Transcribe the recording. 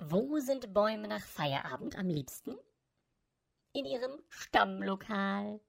Wo sind Bäume nach Feierabend am liebsten? In ihrem Stammlokal.